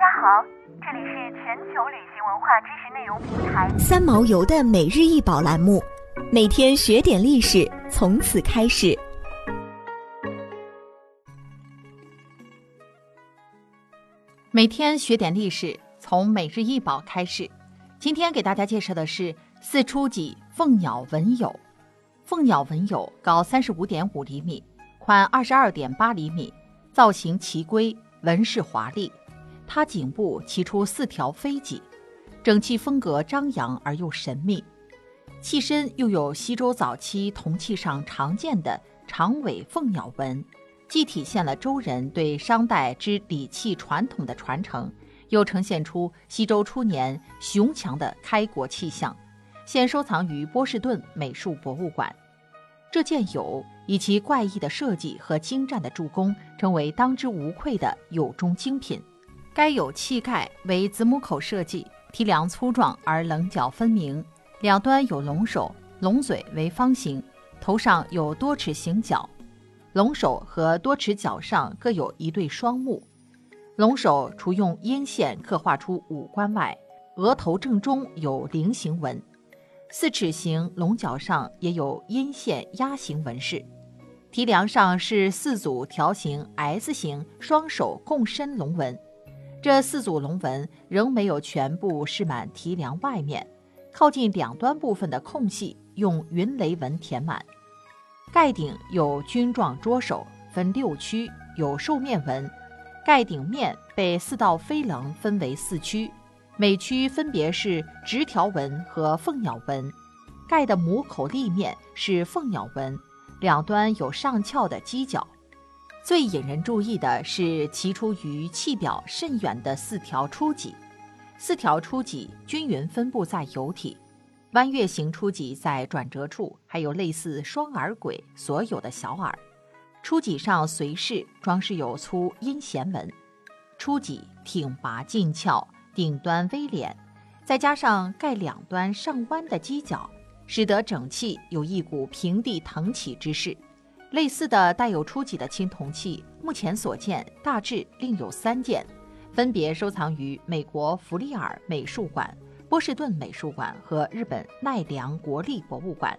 家好，这里是全球旅行文化知识内容平台三毛游的每日一宝栏目，每天学点历史，从此开始。每天学点历史，从每日一宝开始。今天给大家介绍的是四初级凤鸟纹友。凤鸟纹友高三十五点五厘米，宽二十二点八厘米，造型奇规，纹饰华丽。它颈部骑出四条飞脊，整器风格张扬而又神秘。器身又有西周早期铜器上常见的长尾凤鸟纹。既体现了周人对商代之礼器传统的传承，又呈现出西周初年雄强的开国气象，现收藏于波士顿美术博物馆。这件俑以其怪异的设计和精湛的铸工，成为当之无愧的俑中精品。该有器盖为子母口设计，体量粗壮而棱角分明，两端有龙首，龙嘴为方形，头上有多齿形角。龙首和多齿角上各有一对双目，龙首除用阴线刻画出五官外，额头正中有菱形纹，四齿形龙角上也有阴线压形纹饰。提梁上是四组条形 S 形双手共伸龙纹，这四组龙纹仍没有全部饰满提梁外面，靠近两端部分的空隙用云雷纹填满。盖顶有菌状桌首，分六区，有兽面纹。盖顶面被四道飞棱分为四区，每区分别是直条纹和凤鸟纹。盖的母口立面是凤鸟纹，两端有上翘的犄角。最引人注意的是其出于器表甚远的四条初脊，四条初脊均匀分布在游体。弯月形初脊在转折处，还有类似双耳鬼所有的小耳。初脊上随饰装饰有粗阴弦纹。初脊挺拔劲翘，顶端微敛，再加上盖两端上弯的犄角，使得整器有一股平地腾起之势。类似的带有初级的青铜器，目前所见大致另有三件，分别收藏于美国弗利尔美术馆。波士顿美术馆和日本奈良国立博物馆。